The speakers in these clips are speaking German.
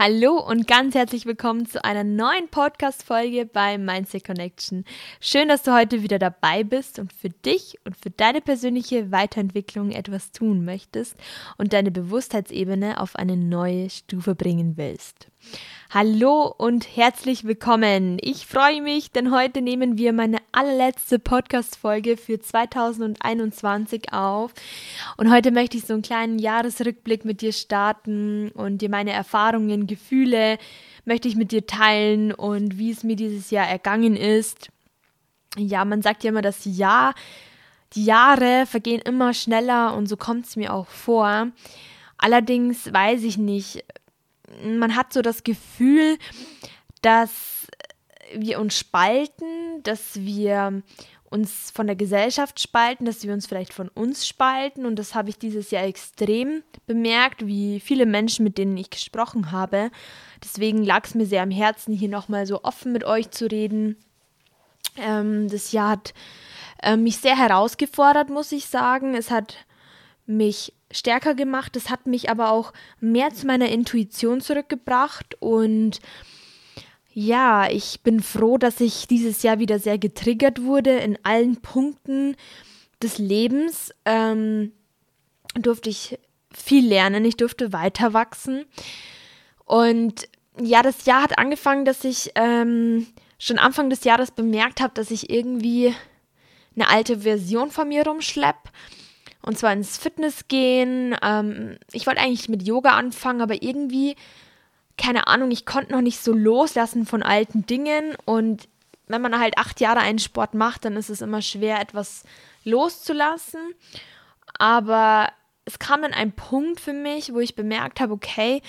Hallo und ganz herzlich willkommen zu einer neuen Podcast-Folge bei Mindset Connection. Schön, dass du heute wieder dabei bist und für dich und für deine persönliche Weiterentwicklung etwas tun möchtest und deine Bewusstheitsebene auf eine neue Stufe bringen willst. Hallo und herzlich willkommen. Ich freue mich, denn heute nehmen wir meine allerletzte Podcast-Folge für 2021 auf. Und heute möchte ich so einen kleinen Jahresrückblick mit dir starten und dir meine Erfahrungen, Gefühle möchte ich mit dir teilen und wie es mir dieses Jahr ergangen ist. Ja, man sagt ja immer, das Jahr, die Jahre vergehen immer schneller und so kommt es mir auch vor. Allerdings weiß ich nicht, man hat so das Gefühl, dass wir uns spalten, dass wir uns von der Gesellschaft spalten, dass wir uns vielleicht von uns spalten. Und das habe ich dieses Jahr extrem bemerkt, wie viele Menschen, mit denen ich gesprochen habe. Deswegen lag es mir sehr am Herzen, hier nochmal so offen mit euch zu reden. Ähm, das Jahr hat äh, mich sehr herausgefordert, muss ich sagen. Es hat mich stärker gemacht. Es hat mich aber auch mehr zu meiner Intuition zurückgebracht und ja, ich bin froh, dass ich dieses Jahr wieder sehr getriggert wurde in allen Punkten des Lebens. Ähm, durfte ich viel lernen, ich durfte weiter wachsen. Und ja, das Jahr hat angefangen, dass ich ähm, schon Anfang des Jahres bemerkt habe, dass ich irgendwie eine alte Version von mir rumschleppe und zwar ins Fitness gehen. Ähm, ich wollte eigentlich mit Yoga anfangen, aber irgendwie, keine Ahnung, ich konnte noch nicht so loslassen von alten Dingen. Und wenn man halt acht Jahre einen Sport macht, dann ist es immer schwer, etwas loszulassen. Aber es kam dann ein Punkt für mich, wo ich bemerkt habe, okay,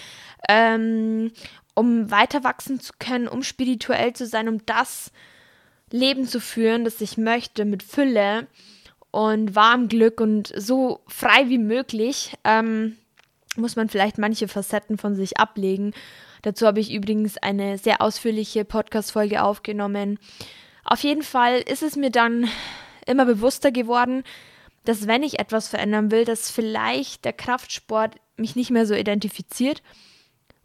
ähm, um weiter wachsen zu können, um spirituell zu sein, um das Leben zu führen, das ich möchte, mit Fülle, und warm Glück und so frei wie möglich, ähm, muss man vielleicht manche Facetten von sich ablegen. Dazu habe ich übrigens eine sehr ausführliche Podcast-Folge aufgenommen. Auf jeden Fall ist es mir dann immer bewusster geworden, dass wenn ich etwas verändern will, dass vielleicht der Kraftsport mich nicht mehr so identifiziert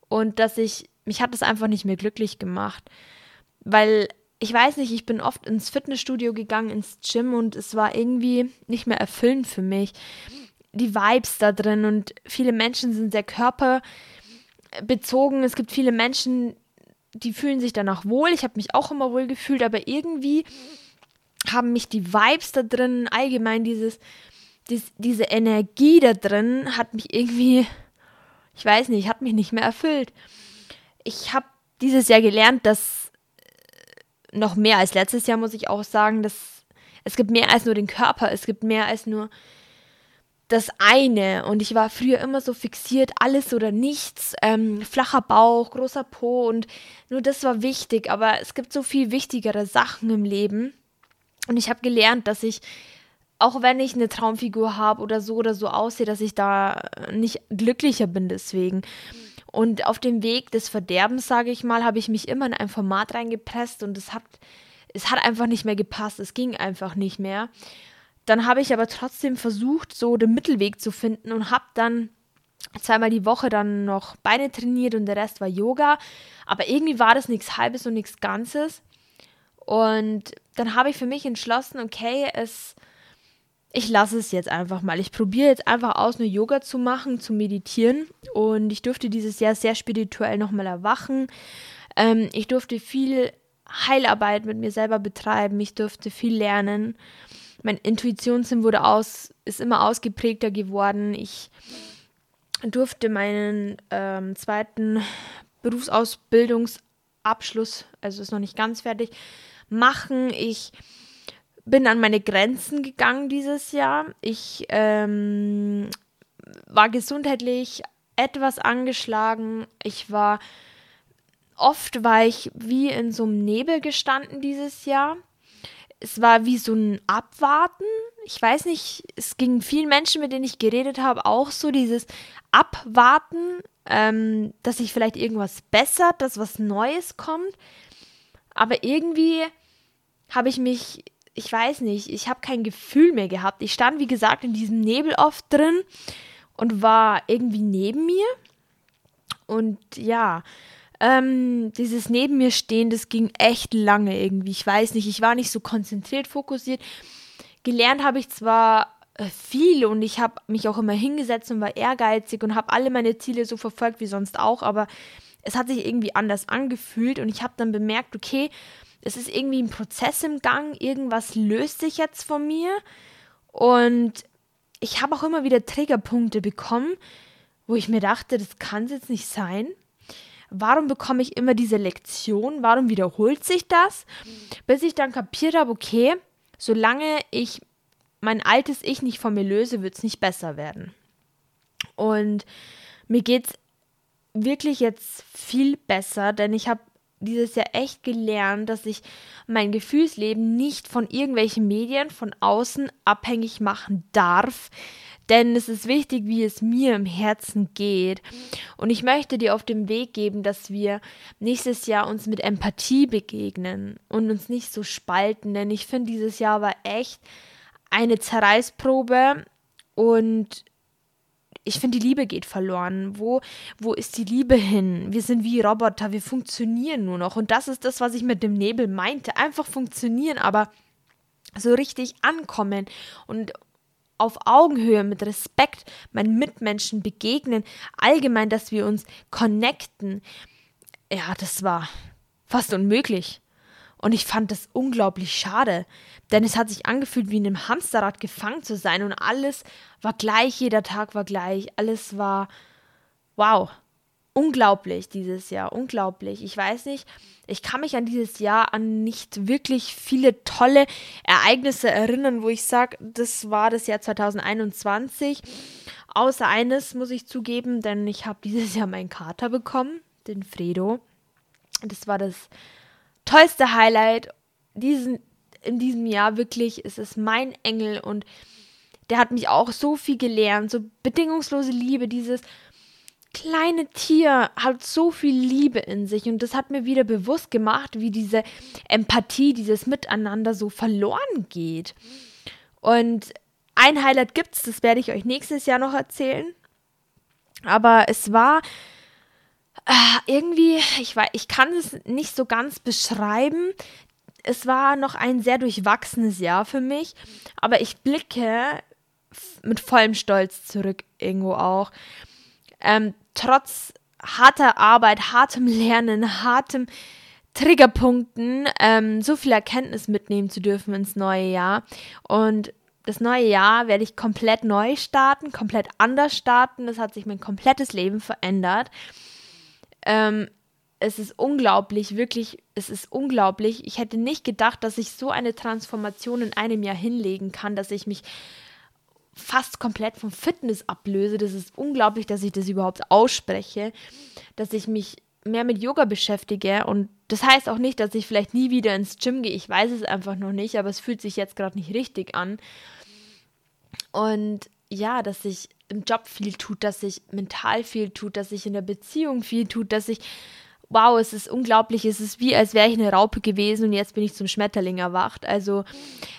und dass ich, mich hat es einfach nicht mehr glücklich gemacht. Weil ich weiß nicht, ich bin oft ins Fitnessstudio gegangen, ins Gym und es war irgendwie nicht mehr erfüllend für mich. Die Vibes da drin und viele Menschen sind sehr körperbezogen. Es gibt viele Menschen, die fühlen sich danach wohl. Ich habe mich auch immer wohl gefühlt, aber irgendwie haben mich die Vibes da drin, allgemein dieses, dies, diese Energie da drin, hat mich irgendwie, ich weiß nicht, hat mich nicht mehr erfüllt. Ich habe dieses Jahr gelernt, dass noch mehr als letztes Jahr, muss ich auch sagen, dass es gibt mehr als nur den Körper, es gibt mehr als nur das eine. Und ich war früher immer so fixiert, alles oder nichts, ähm, flacher Bauch, großer Po und nur das war wichtig. Aber es gibt so viel wichtigere Sachen im Leben. Und ich habe gelernt, dass ich, auch wenn ich eine Traumfigur habe oder so oder so aussehe, dass ich da nicht glücklicher bin deswegen. Und auf dem Weg des Verderbens, sage ich mal, habe ich mich immer in ein Format reingepresst und es hat, es hat einfach nicht mehr gepasst. Es ging einfach nicht mehr. Dann habe ich aber trotzdem versucht, so den Mittelweg zu finden und habe dann zweimal die Woche dann noch Beine trainiert und der Rest war Yoga. Aber irgendwie war das nichts Halbes und nichts Ganzes. Und dann habe ich für mich entschlossen, okay, es ich lasse es jetzt einfach mal. Ich probiere jetzt einfach aus, nur Yoga zu machen, zu meditieren. Und ich durfte dieses Jahr sehr spirituell nochmal erwachen. Ähm, ich durfte viel Heilarbeit mit mir selber betreiben. Ich durfte viel lernen. Mein Intuitionssinn wurde aus, ist immer ausgeprägter geworden. Ich durfte meinen ähm, zweiten Berufsausbildungsabschluss, also ist noch nicht ganz fertig, machen. Ich bin an meine Grenzen gegangen dieses Jahr. Ich ähm, war gesundheitlich etwas angeschlagen. Ich war oft war ich wie in so einem Nebel gestanden dieses Jahr. Es war wie so ein Abwarten. Ich weiß nicht, es ging vielen Menschen, mit denen ich geredet habe, auch so dieses Abwarten, ähm, dass sich vielleicht irgendwas bessert, dass was Neues kommt. Aber irgendwie habe ich mich ich weiß nicht, ich habe kein Gefühl mehr gehabt. Ich stand, wie gesagt, in diesem Nebel oft drin und war irgendwie neben mir. Und ja, ähm, dieses Neben mir stehen, das ging echt lange irgendwie. Ich weiß nicht, ich war nicht so konzentriert, fokussiert. Gelernt habe ich zwar äh, viel und ich habe mich auch immer hingesetzt und war ehrgeizig und habe alle meine Ziele so verfolgt wie sonst auch, aber es hat sich irgendwie anders angefühlt und ich habe dann bemerkt, okay, es ist irgendwie ein Prozess im Gang, irgendwas löst sich jetzt von mir und ich habe auch immer wieder Triggerpunkte bekommen, wo ich mir dachte, das kann es jetzt nicht sein. Warum bekomme ich immer diese Lektion? Warum wiederholt sich das? Bis ich dann kapiert habe, okay, solange ich mein altes Ich nicht von mir löse, wird es nicht besser werden. Und mir geht es wirklich jetzt viel besser, denn ich habe dieses Jahr echt gelernt, dass ich mein Gefühlsleben nicht von irgendwelchen Medien von außen abhängig machen darf. Denn es ist wichtig, wie es mir im Herzen geht. Und ich möchte dir auf den Weg geben, dass wir nächstes Jahr uns mit Empathie begegnen und uns nicht so spalten. Denn ich finde, dieses Jahr war echt eine Zerreißprobe und ich finde, die Liebe geht verloren. Wo, wo ist die Liebe hin? Wir sind wie Roboter, wir funktionieren nur noch. Und das ist das, was ich mit dem Nebel meinte. Einfach funktionieren, aber so richtig ankommen und auf Augenhöhe mit Respekt meinen Mitmenschen begegnen, allgemein, dass wir uns connecten. Ja, das war fast unmöglich. Und ich fand das unglaublich schade, denn es hat sich angefühlt, wie in einem Hamsterrad gefangen zu sein und alles war gleich, jeder Tag war gleich, alles war wow, unglaublich dieses Jahr, unglaublich. Ich weiß nicht, ich kann mich an dieses Jahr an nicht wirklich viele tolle Ereignisse erinnern, wo ich sage, das war das Jahr 2021. Außer eines muss ich zugeben, denn ich habe dieses Jahr meinen Kater bekommen, den Fredo. Das war das tollste Highlight diesen, in diesem Jahr wirklich. Es ist mein Engel und der hat mich auch so viel gelernt. So bedingungslose Liebe, dieses kleine Tier hat so viel Liebe in sich und das hat mir wieder bewusst gemacht, wie diese Empathie, dieses Miteinander so verloren geht. Und ein Highlight gibt's, das werde ich euch nächstes Jahr noch erzählen. Aber es war irgendwie, ich, weiß, ich kann es nicht so ganz beschreiben. Es war noch ein sehr durchwachsenes Jahr für mich, aber ich blicke mit vollem Stolz zurück irgendwo auch. Ähm, trotz harter Arbeit, hartem Lernen, hartem Triggerpunkten, ähm, so viel Erkenntnis mitnehmen zu dürfen ins neue Jahr. Und das neue Jahr werde ich komplett neu starten, komplett anders starten. Das hat sich mein komplettes Leben verändert. Ähm, es ist unglaublich, wirklich, es ist unglaublich. Ich hätte nicht gedacht, dass ich so eine Transformation in einem Jahr hinlegen kann, dass ich mich fast komplett vom Fitness ablöse. Das ist unglaublich, dass ich das überhaupt ausspreche, dass ich mich mehr mit Yoga beschäftige und das heißt auch nicht, dass ich vielleicht nie wieder ins Gym gehe. Ich weiß es einfach noch nicht, aber es fühlt sich jetzt gerade nicht richtig an. Und ja, dass sich im Job viel tut, dass sich mental viel tut, dass sich in der Beziehung viel tut, dass ich, wow, es ist unglaublich, es ist wie, als wäre ich eine Raupe gewesen und jetzt bin ich zum Schmetterling erwacht. Also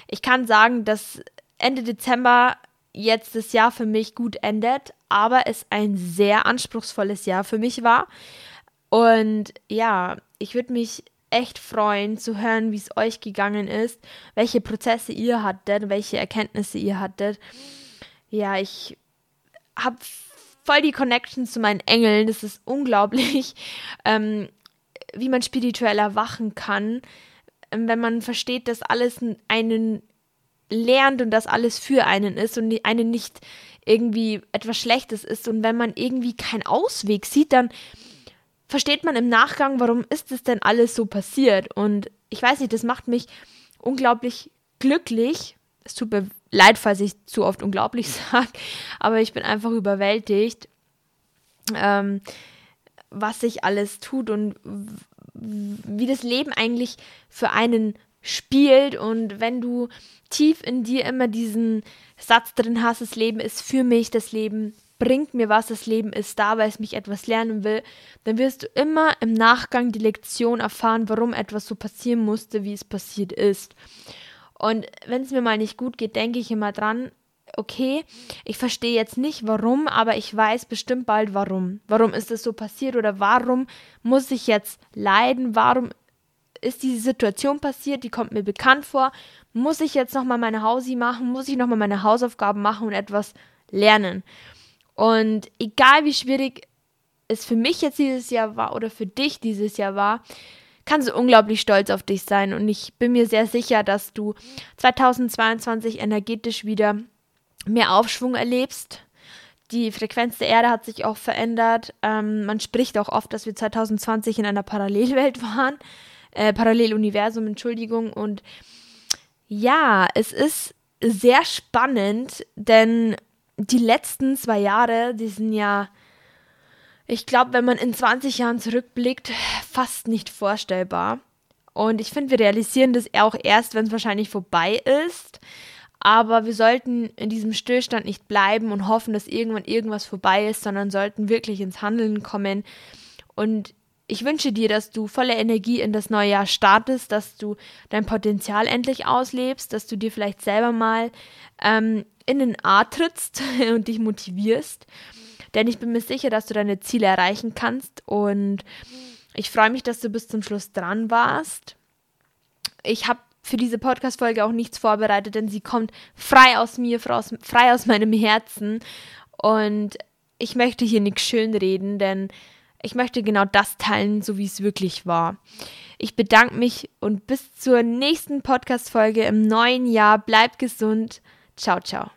ich kann sagen, dass Ende Dezember jetzt das Jahr für mich gut endet, aber es ein sehr anspruchsvolles Jahr für mich war. Und ja, ich würde mich echt freuen zu hören, wie es euch gegangen ist, welche Prozesse ihr hattet, welche Erkenntnisse ihr hattet. Ja, ich habe voll die Connection zu meinen Engeln. Das ist unglaublich, ähm, wie man spirituell erwachen kann, ähm, wenn man versteht, dass alles einen lernt und dass alles für einen ist und einen nicht irgendwie etwas Schlechtes ist. Und wenn man irgendwie keinen Ausweg sieht, dann versteht man im Nachgang, warum ist es denn alles so passiert. Und ich weiß nicht, das macht mich unglaublich glücklich. Es tut mir leid, falls ich zu oft unglaublich sage, aber ich bin einfach überwältigt, ähm, was sich alles tut und wie das Leben eigentlich für einen spielt und wenn du tief in dir immer diesen Satz drin hast, das Leben ist für mich, das Leben bringt mir was, das Leben ist da, weil es mich etwas lernen will, dann wirst du immer im Nachgang die Lektion erfahren, warum etwas so passieren musste, wie es passiert ist. Und wenn es mir mal nicht gut geht, denke ich immer dran, okay, ich verstehe jetzt nicht warum, aber ich weiß bestimmt bald warum. Warum ist es so passiert oder warum muss ich jetzt leiden? Warum ist diese Situation passiert? Die kommt mir bekannt vor. Muss ich jetzt nochmal meine Hausi machen? Muss ich nochmal meine Hausaufgaben machen und etwas lernen? Und egal wie schwierig es für mich jetzt dieses Jahr war oder für dich dieses Jahr war, kannst du unglaublich stolz auf dich sein. Und ich bin mir sehr sicher, dass du 2022 energetisch wieder mehr Aufschwung erlebst. Die Frequenz der Erde hat sich auch verändert. Ähm, man spricht auch oft, dass wir 2020 in einer Parallelwelt waren. Äh, Paralleluniversum, Entschuldigung. Und ja, es ist sehr spannend, denn die letzten zwei Jahre, die sind ja, ich glaube, wenn man in 20 Jahren zurückblickt, fast nicht vorstellbar. Und ich finde, wir realisieren das auch erst, wenn es wahrscheinlich vorbei ist. Aber wir sollten in diesem Stillstand nicht bleiben und hoffen, dass irgendwann irgendwas vorbei ist, sondern sollten wirklich ins Handeln kommen. Und ich wünsche dir, dass du voller Energie in das neue Jahr startest, dass du dein Potenzial endlich auslebst, dass du dir vielleicht selber mal ähm, in den A trittst und dich motivierst. Denn ich bin mir sicher, dass du deine Ziele erreichen kannst. Und ich freue mich, dass du bis zum Schluss dran warst. Ich habe für diese Podcast-Folge auch nichts vorbereitet, denn sie kommt frei aus mir, frei aus meinem Herzen. Und ich möchte hier nichts schönreden, denn ich möchte genau das teilen, so wie es wirklich war. Ich bedanke mich und bis zur nächsten Podcast-Folge im neuen Jahr. Bleibt gesund. Ciao, ciao.